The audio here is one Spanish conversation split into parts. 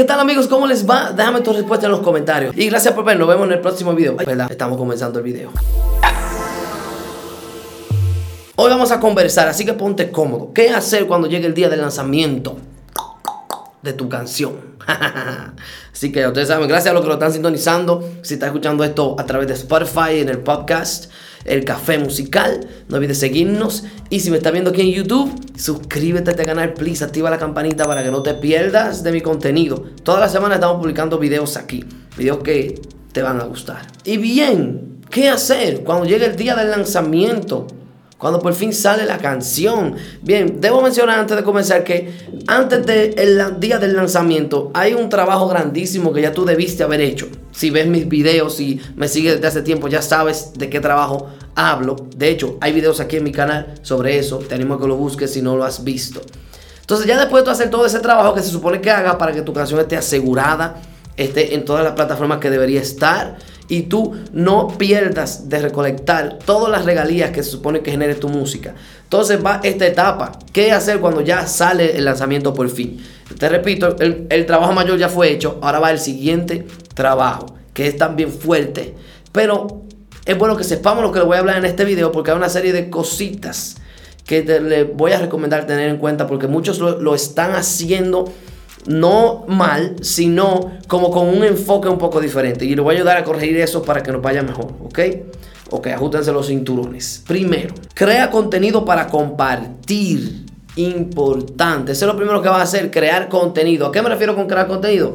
¿Qué tal amigos? ¿Cómo les va? Déjame tu respuesta en los comentarios. Y gracias por ver, nos vemos en el próximo video. ¿Verdad? Estamos comenzando el video. Hoy vamos a conversar, así que ponte cómodo. ¿Qué hacer cuando llegue el día del lanzamiento de tu canción? así que ustedes saben, gracias a los que lo están sintonizando. Si estás escuchando esto a través de Spotify, en el podcast, el café musical, no olvides seguirnos. Y si me estás viendo aquí en YouTube, suscríbete a este canal, please. Activa la campanita para que no te pierdas de mi contenido. Toda la semana estamos publicando videos aquí. Videos que te van a gustar. Y bien, ¿qué hacer cuando llegue el día del lanzamiento? Cuando por fin sale la canción. Bien, debo mencionar antes de comenzar que antes del día del lanzamiento hay un trabajo grandísimo que ya tú debiste haber hecho. Si ves mis videos y me sigues desde hace tiempo, ya sabes de qué trabajo hablo. De hecho, hay videos aquí en mi canal sobre eso. Te animo a que lo busques si no lo has visto. Entonces, ya después de hacer todo ese trabajo que se supone que hagas para que tu canción esté asegurada, esté en todas las plataformas que debería estar y tú no pierdas de recolectar todas las regalías que se supone que genere tu música. Entonces va esta etapa. ¿Qué hacer cuando ya sale el lanzamiento por fin? Te repito, el, trabajo mayor ya fue hecho. Ahora va el siguiente trabajo, que es también fuerte. Pero es bueno que sepamos lo que le voy a hablar en este video porque hay una serie de cositas que te, le voy a recomendar tener en cuenta porque muchos lo, lo están haciendo no mal, sino como con un enfoque un poco diferente. Y le voy a ayudar a corregir eso para que nos vaya mejor, ¿ok? Ok, ajustense los cinturones. Primero, crea contenido para compartir. Importante. Eso es lo primero que vas a hacer, crear contenido. ¿A qué me refiero con crear contenido?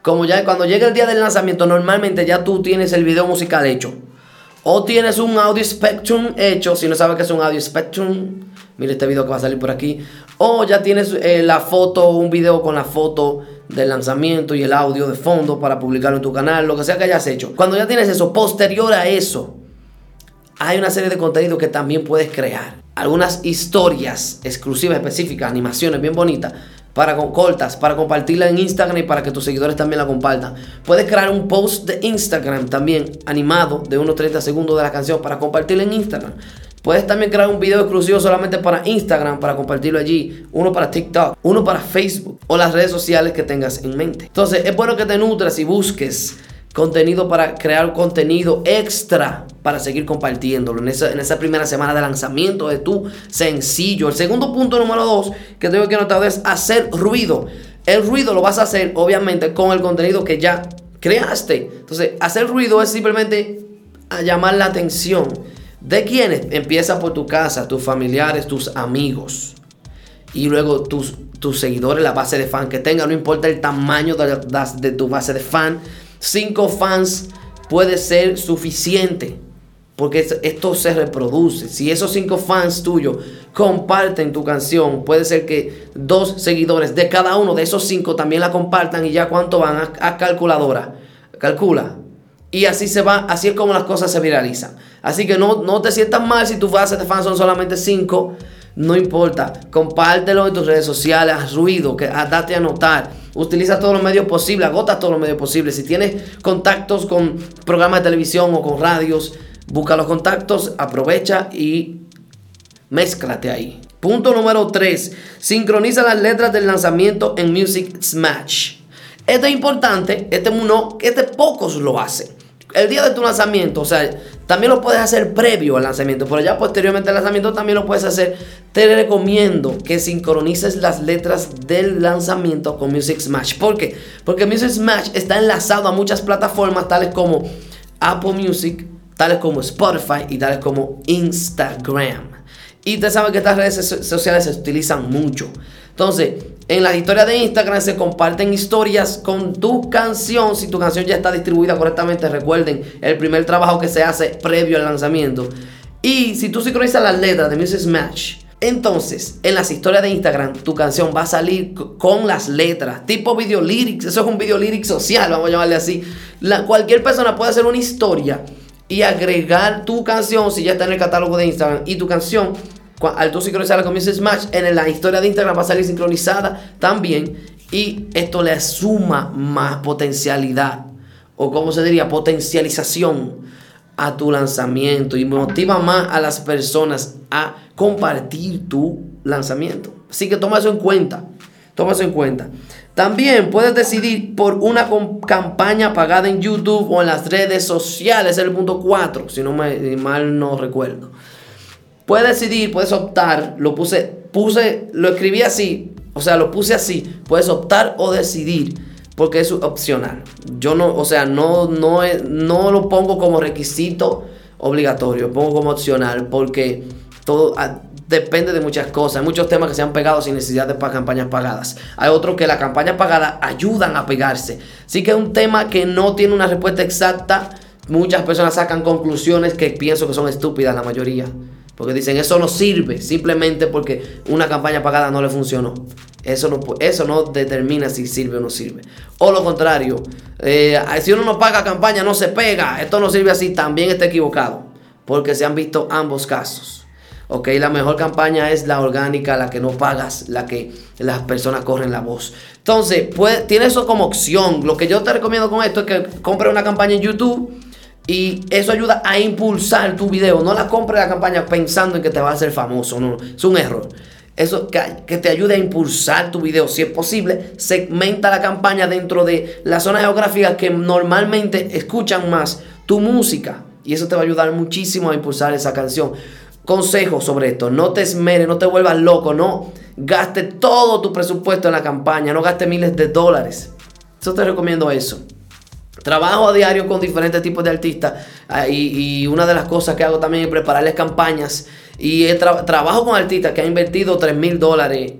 Como ya cuando llega el día del lanzamiento, normalmente ya tú tienes el video musical hecho. O tienes un audio spectrum hecho. Si no sabes qué es un audio spectrum, mira este video que va a salir por aquí. O ya tienes eh, la foto, un video con la foto del lanzamiento y el audio de fondo para publicarlo en tu canal, lo que sea que hayas hecho. Cuando ya tienes eso, posterior a eso, hay una serie de contenidos que también puedes crear. Algunas historias exclusivas, específicas, animaciones bien bonitas, para cortas, para compartirla en Instagram y para que tus seguidores también la compartan. Puedes crear un post de Instagram también animado de unos 30 segundos de la canción para compartirla en Instagram. Puedes también crear un video exclusivo solamente para Instagram, para compartirlo allí, uno para TikTok, uno para Facebook o las redes sociales que tengas en mente. Entonces es bueno que te nutras y busques contenido para crear contenido extra para seguir compartiéndolo en esa, primera semana de lanzamiento de tu sencillo. El segundo punto número dos que tengo que notar es hacer ruido. El ruido lo vas a hacer obviamente con el contenido que ya creaste. Entonces hacer ruido es simplemente llamar la atención ¿De quiénes? Empieza por tu casa, tus familiares, tus amigos. Y luego tus, tus seguidores, la base de fan que tenga, no importa el tamaño de, tu base de fan. Cinco fans puede ser suficiente. Porque esto se reproduce. Si esos cinco fans tuyos comparten tu canción, puede ser que dos seguidores de cada uno de esos cinco también la compartan y ya cuánto van a calculadora. Calcula. Y así se va, así es como las cosas se viralizan. Así que no, no te sientas mal si tus bases de fans son solamente 5. No importa. Compártelo en tus redes sociales, haz ruido, que, date a notar. Utiliza todos los medios posibles, agota todos los medios posibles. Si tienes contactos con programas de televisión o con radios, busca los contactos, aprovecha y mézclate ahí. Punto número 3. Sincroniza las letras del lanzamiento en Music Smash. Esto es importante, este, uno, este pocos lo hacen el día de tu lanzamiento, o sea, también lo puedes hacer previo al lanzamiento, pero ya posteriormente al lanzamiento también lo puedes hacer. Te recomiendo que sincronices las letras del lanzamiento con Music Smash. ¿Por qué? Porque Music Smash está enlazado a muchas plataformas tales como Apple Music, tales como Spotify y tales como Instagram. Y te saben que estas redes sociales se utilizan mucho. Entonces, en las historias de Instagram se comparten historias con tu canción. Si tu canción ya está distribuida correctamente, recuerden el primer trabajo que se hace previo al lanzamiento. Y si tú sincronizas las letras de Music Smash, entonces en las historias de Instagram tu canción va a salir con las letras, tipo video lyrics. Eso es un video lyrics social, vamos a llamarle así. La, cualquier persona puede hacer una historia y agregar tu canción si ya está en el catálogo de Instagram y tu canción al tú sincronizar la Music Smash, en la historia de Instagram va a salir sincronizada también. Y esto le suma más potencialidad, o como se diría, potencialización a tu lanzamiento y motiva más a las personas a compartir tu lanzamiento. Así que toma eso en cuenta. Toma eso en cuenta. También puedes decidir por una campaña pagada en YouTube o en las redes sociales, es el punto 4, si no me mal no recuerdo. Puedes decidir, puedes optar, lo puse, puse, lo escribí así, o sea, lo puse así, puedes optar o decidir, porque es opcional. Yo no, o sea, no, no, no lo pongo como requisito obligatorio, pongo como opcional, porque todo, ah, depende de muchas cosas. Hay muchos temas que se han pegado sin necesidad de campañas pagadas. Hay otros que la campaña pagada ayudan a pegarse. Sí que es un tema que no tiene una respuesta exacta. Muchas personas sacan conclusiones que pienso que son estúpidas la mayoría. Porque dicen, eso no sirve simplemente porque una campaña pagada no le funcionó. Eso no, eso no determina si sirve o no sirve. O lo contrario, eh, si uno no paga campaña no se pega, esto no sirve así, también está equivocado. Porque se han visto ambos casos. Ok, la mejor campaña es la orgánica, la que no pagas, la que las personas corren la voz. Entonces, pues, tiene eso como opción. Lo que yo te recomiendo con esto es que compres una campaña en YouTube y eso ayuda a impulsar tu video. No la compres la campaña pensando en que te va a hacer famoso. No, es un error. Eso que, te ayude a impulsar tu video. Si es posible, segmenta la campaña dentro de las zonas geográficas que normalmente escuchan más tu música. Y eso te va a ayudar muchísimo a impulsar esa canción. Consejo sobre esto, no te esmeres, no te vuelvas loco, no gaste todo tu presupuesto en la campaña, no gaste miles de dólares. Yo te recomiendo eso. Trabajo a diario con diferentes tipos de artistas ah, y, una de las cosas que hago también es prepararles campañas y trabajo con artistas que han invertido 3 mil dólares,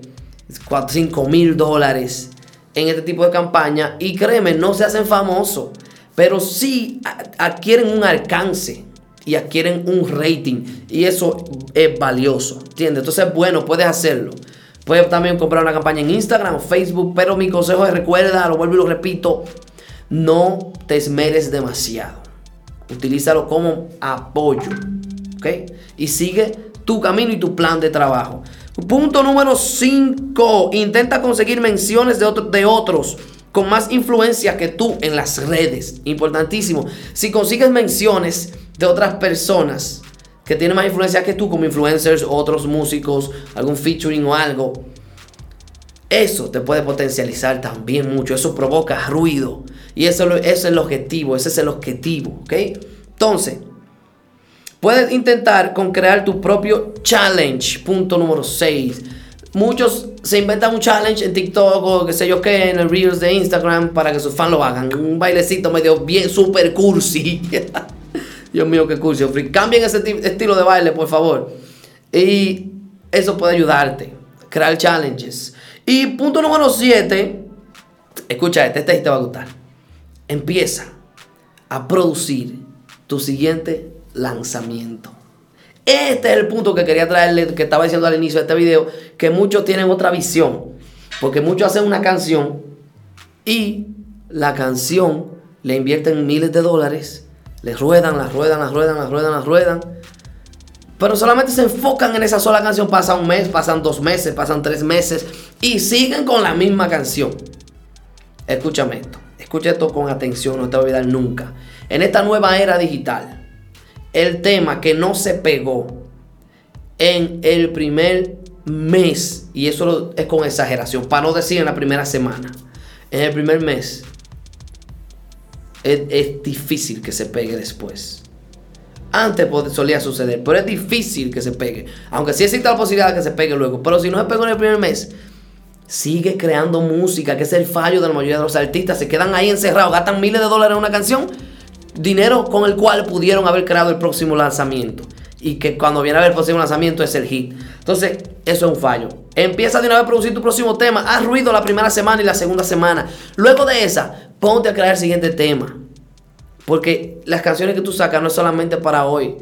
5 mil dólares en este tipo de campaña y créeme, no se hacen famosos, pero sí adquieren un alcance y adquieren un rating. Y eso es valioso. ¿Entiendes? Entonces, bueno, puedes hacerlo. Puedes también comprar una campaña en Instagram Facebook. Pero mi consejo es recuerda, lo vuelvo y lo repito. No te esmeres demasiado. Utilízalo como apoyo. ¿Ok? Y sigue tu camino y tu plan de trabajo. Punto número 5. Intenta conseguir menciones de, de otros con más influencia que tú en las redes. Importantísimo. Si consigues menciones de otras personas que tienen más influencia que tú, como influencers, otros músicos, algún featuring o algo, eso te puede potencializar también mucho. Eso provoca ruido. Y eso, es el objetivo. Ese es el objetivo. ¿Ok? Entonces, puedes intentar con crear tu propio challenge. Punto número 6. Muchos se inventan un challenge en TikTok o qué sé yo qué, en el Reels de Instagram para que sus fans lo hagan. Un bailecito medio bien super cursi. Dios mío, qué cursi. Cambien ese estilo de baile, por favor. Y eso puede ayudarte. Crear challenges. Y punto número 7. Escucha este, este te va a gustar. Empieza a producir tu siguiente lanzamiento. Este es el punto que quería traerle, que estaba diciendo al inicio de este video, que muchos tienen otra visión. Porque muchos hacen una canción y la canción le invierten miles de dólares, le ruedan, la ruedan, la ruedan, la ruedan, la ruedan. Pero solamente se enfocan en esa sola canción. Pasa un mes, pasan dos meses, pasan tres meses y siguen con la misma canción. Escúchame esto, escucha esto con atención, no te voy a olvidar nunca. En esta nueva era digital, el tema que no se pegó en el primer mes, y eso es con exageración, para no decir en la primera semana, en el primer mes, es, difícil que se pegue después. Antes solía suceder, pero es difícil que se pegue. Aunque sí existe la posibilidad de que se pegue luego. Pero si no se pegó en el primer mes, sigue creando música, que es el fallo de la mayoría de los artistas. Se quedan ahí encerrados, gastan miles de dólares en una canción dinero con el cual pudieron haber creado el próximo lanzamiento. Y que cuando viene a ver el próximo lanzamiento es el hit. Entonces, eso es un fallo. Empieza de una vez a producir tu próximo tema. Haz ruido la primera semana y la segunda semana. Luego de esa, ponte a crear el siguiente tema. Porque las canciones que tú sacas no es solamente para hoy.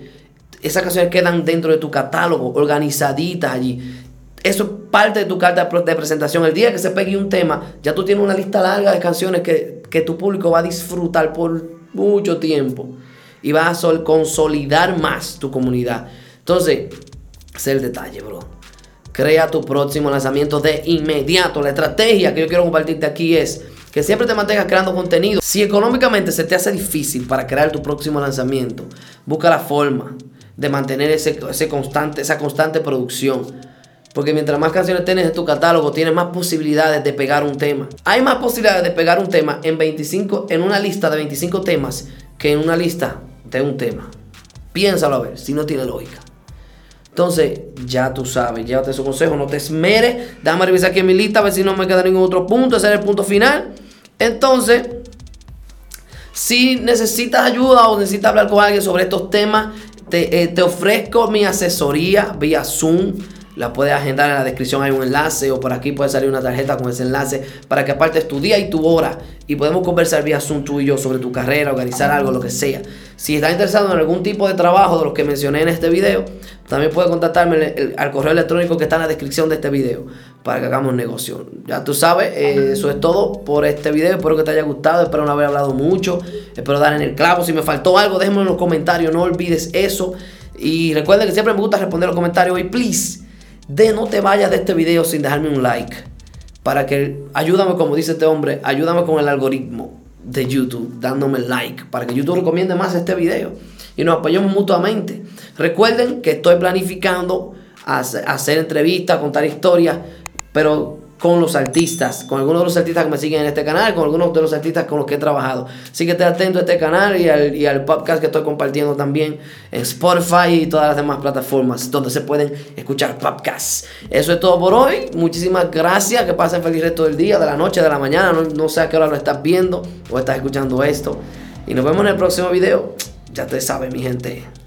Esas canciones quedan dentro de tu catálogo, organizaditas allí. Eso es parte de tu carta de presentación. El día que se pegue un tema, ya tú tienes una lista larga de canciones que, que tu público va a disfrutar por mucho tiempo y vas a consolidar más tu comunidad. Entonces, ese es el detalle, bro. Crea tu próximo lanzamiento de inmediato. La estrategia que yo quiero compartirte aquí es que siempre te mantengas creando contenido. Si económicamente se te hace difícil para crear tu próximo lanzamiento, busca la forma de mantener ese, ese constante, esa constante producción. Porque mientras más canciones tienes en tu catálogo, tienes más posibilidades de pegar un tema. Hay más posibilidades de pegar un tema en 25, en una lista de 25 temas que en una lista de un tema. Piénsalo a ver, si no tiene lógica. Entonces, ya tú sabes, llévate su consejo, no te esmeres. Dame revisar aquí en mi lista a ver si no me queda ningún otro punto. Ese es el punto final. Entonces, si necesitas ayuda o necesitas hablar con alguien sobre estos temas, te, eh, te ofrezco mi asesoría vía Zoom la puedes agendar en la descripción, hay un enlace o por aquí puede salir una tarjeta con ese enlace para que apartes tu día y tu hora y podemos conversar vía Zoom tú y yo sobre tu carrera, organizar algo, lo que sea. Si estás interesado en algún tipo de trabajo de los que mencioné en este video, también puedes contactarme al correo electrónico que está en la descripción de este video para que hagamos negocio. Ya tú sabes, eh, eso es todo por este video. Espero que te haya gustado, espero no haber hablado mucho, espero dar en el clavo. Si me faltó algo, déjame en los comentarios, no olvides eso. Y recuerden que siempre me gusta responder los comentarios y please de no te vayas de este video sin dejarme un like. Para que, ayúdame como dice este hombre, ayúdame con el algoritmo de YouTube, dándome like, para que YouTube recomiende más este video y nos apoyemos mutuamente. Recuerden que estoy planificando hacer entrevistas, contar historias, pero con los artistas, con algunos de los artistas que me siguen en este canal, con algunos de los artistas con los que he trabajado. Así que esté atento a este canal y al, podcast que estoy compartiendo también en Spotify y todas las demás plataformas donde se pueden escuchar podcasts. Eso es todo por hoy. Muchísimas gracias. Que pasen feliz resto del día, de la noche, de la mañana. No, no sé a qué hora lo estás viendo o estás escuchando esto. Y nos vemos en el próximo video. Ya te sabes, mi gente.